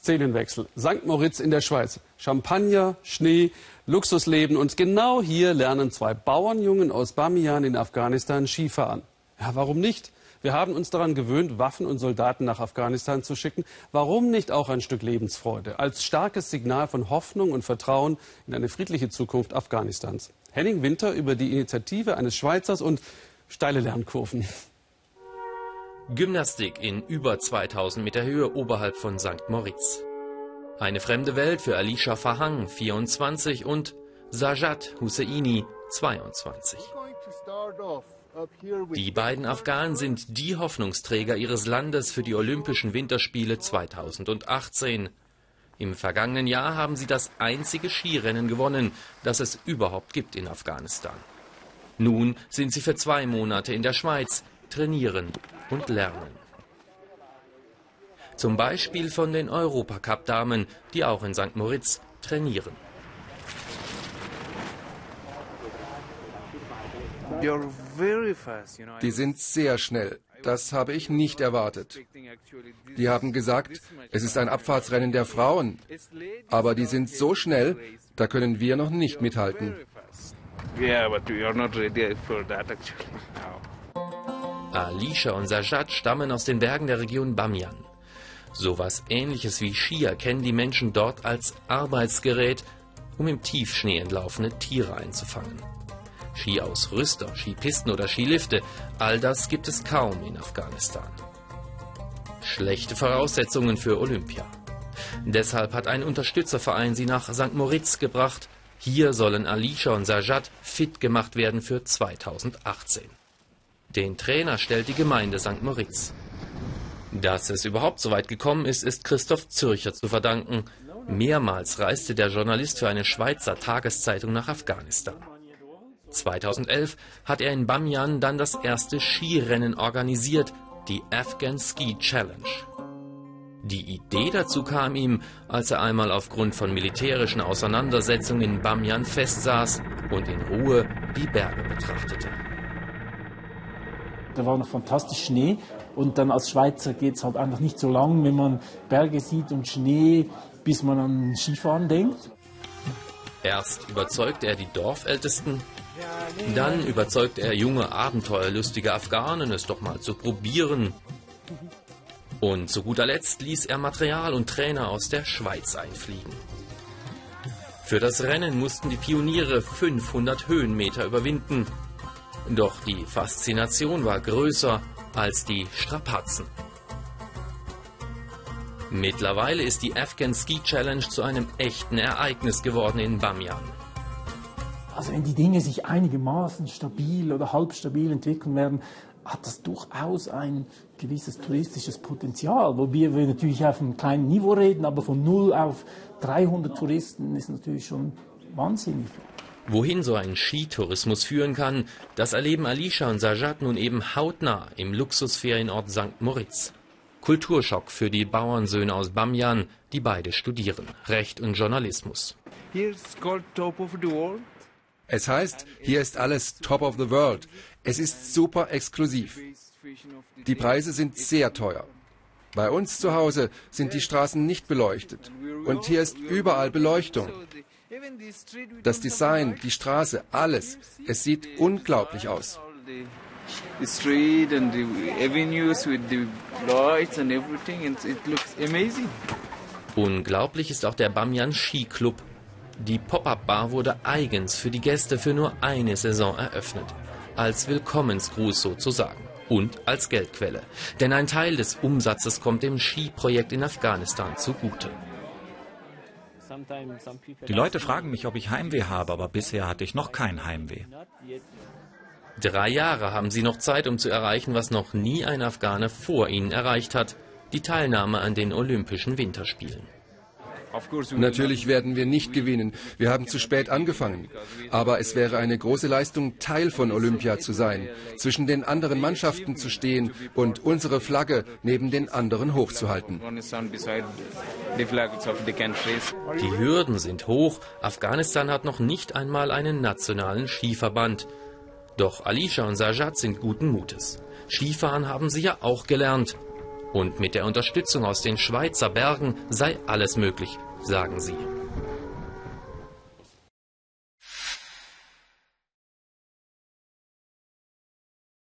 Szenenwechsel. St. Moritz in der Schweiz. Champagner, Schnee, Luxusleben. Und genau hier lernen zwei Bauernjungen aus Bamiyan in Afghanistan Skifahren. Ja, warum nicht? Wir haben uns daran gewöhnt, Waffen und Soldaten nach Afghanistan zu schicken. Warum nicht auch ein Stück Lebensfreude als starkes Signal von Hoffnung und Vertrauen in eine friedliche Zukunft Afghanistans? Henning Winter über die Initiative eines Schweizers und steile Lernkurven. Gymnastik in über 2000 Meter Höhe oberhalb von St. Moritz. Eine fremde Welt für Alicia Fahang, 24, und Sajad Husseini, 22. Die beiden Afghanen sind die Hoffnungsträger ihres Landes für die Olympischen Winterspiele 2018. Im vergangenen Jahr haben sie das einzige Skirennen gewonnen, das es überhaupt gibt in Afghanistan. Nun sind sie für zwei Monate in der Schweiz, trainieren und lernen. Zum Beispiel von den Europacup-Damen, die auch in St. Moritz trainieren. Die sind sehr schnell. Das habe ich nicht erwartet. Die haben gesagt, es ist ein Abfahrtsrennen der Frauen. Aber die sind so schnell, da können wir noch nicht mithalten. Alicia und Sajad stammen aus den Bergen der Region Bamiyan. Sowas ähnliches wie Skier kennen die Menschen dort als Arbeitsgerät, um im Tiefschnee entlaufene Tiere einzufangen. Skiausrüster, Skipisten oder Skilifte, all das gibt es kaum in Afghanistan. Schlechte Voraussetzungen für Olympia. Deshalb hat ein Unterstützerverein sie nach St. Moritz gebracht. Hier sollen Alicia und Sajad fit gemacht werden für 2018. Den Trainer stellt die Gemeinde St. Moritz. Dass es überhaupt so weit gekommen ist, ist Christoph Zürcher zu verdanken. Mehrmals reiste der Journalist für eine Schweizer Tageszeitung nach Afghanistan. 2011 hat er in Bamiyan dann das erste Skirennen organisiert, die Afghan Ski Challenge. Die Idee dazu kam ihm, als er einmal aufgrund von militärischen Auseinandersetzungen in Bamiyan festsaß und in Ruhe die Berge betrachtete. Da war noch fantastisch Schnee und dann als Schweizer geht es halt einfach nicht so lang, wenn man Berge sieht und Schnee, bis man an Skifahren denkt. Erst überzeugt er die Dorfältesten, dann überzeugt er junge, abenteuerlustige Afghanen, es doch mal zu probieren. Und zu guter Letzt ließ er Material und Trainer aus der Schweiz einfliegen. Für das Rennen mussten die Pioniere 500 Höhenmeter überwinden. Doch die Faszination war größer als die Strapazen. Mittlerweile ist die Afghan Ski Challenge zu einem echten Ereignis geworden in Bamiyan. Also wenn die Dinge sich einigermaßen stabil oder halb stabil entwickeln werden, hat das durchaus ein gewisses touristisches Potenzial. Wobei wir natürlich auf einem kleinen Niveau reden, aber von 0 auf 300 Touristen ist natürlich schon wahnsinnig. Wohin so ein Skitourismus führen kann, das erleben Alicia und Sajad nun eben hautnah im Luxusferienort St. Moritz. Kulturschock für die Bauernsöhne aus Bamiyan, die beide studieren, Recht und Journalismus. Es heißt, hier ist alles Top of the World. Es ist super exklusiv. Die Preise sind sehr teuer. Bei uns zu Hause sind die Straßen nicht beleuchtet. Und hier ist überall Beleuchtung. Das Design, die Straße, alles. Es sieht unglaublich aus. Unglaublich ist auch der Bamiyan Ski Club. Die Pop-up-Bar wurde eigens für die Gäste für nur eine Saison eröffnet. Als Willkommensgruß sozusagen. Und als Geldquelle. Denn ein Teil des Umsatzes kommt dem Skiprojekt in Afghanistan zugute. Die Leute fragen mich, ob ich Heimweh habe, aber bisher hatte ich noch kein Heimweh. Drei Jahre haben sie noch Zeit, um zu erreichen, was noch nie ein Afghane vor ihnen erreicht hat, die Teilnahme an den Olympischen Winterspielen. Natürlich werden wir nicht gewinnen. Wir haben zu spät angefangen. Aber es wäre eine große Leistung, Teil von Olympia zu sein, zwischen den anderen Mannschaften zu stehen und unsere Flagge neben den anderen hochzuhalten. Die Hürden sind hoch. Afghanistan hat noch nicht einmal einen nationalen Skiverband. Doch Alicia und Sajad sind guten Mutes. Skifahren haben sie ja auch gelernt. Und mit der Unterstützung aus den Schweizer Bergen sei alles möglich, sagen sie.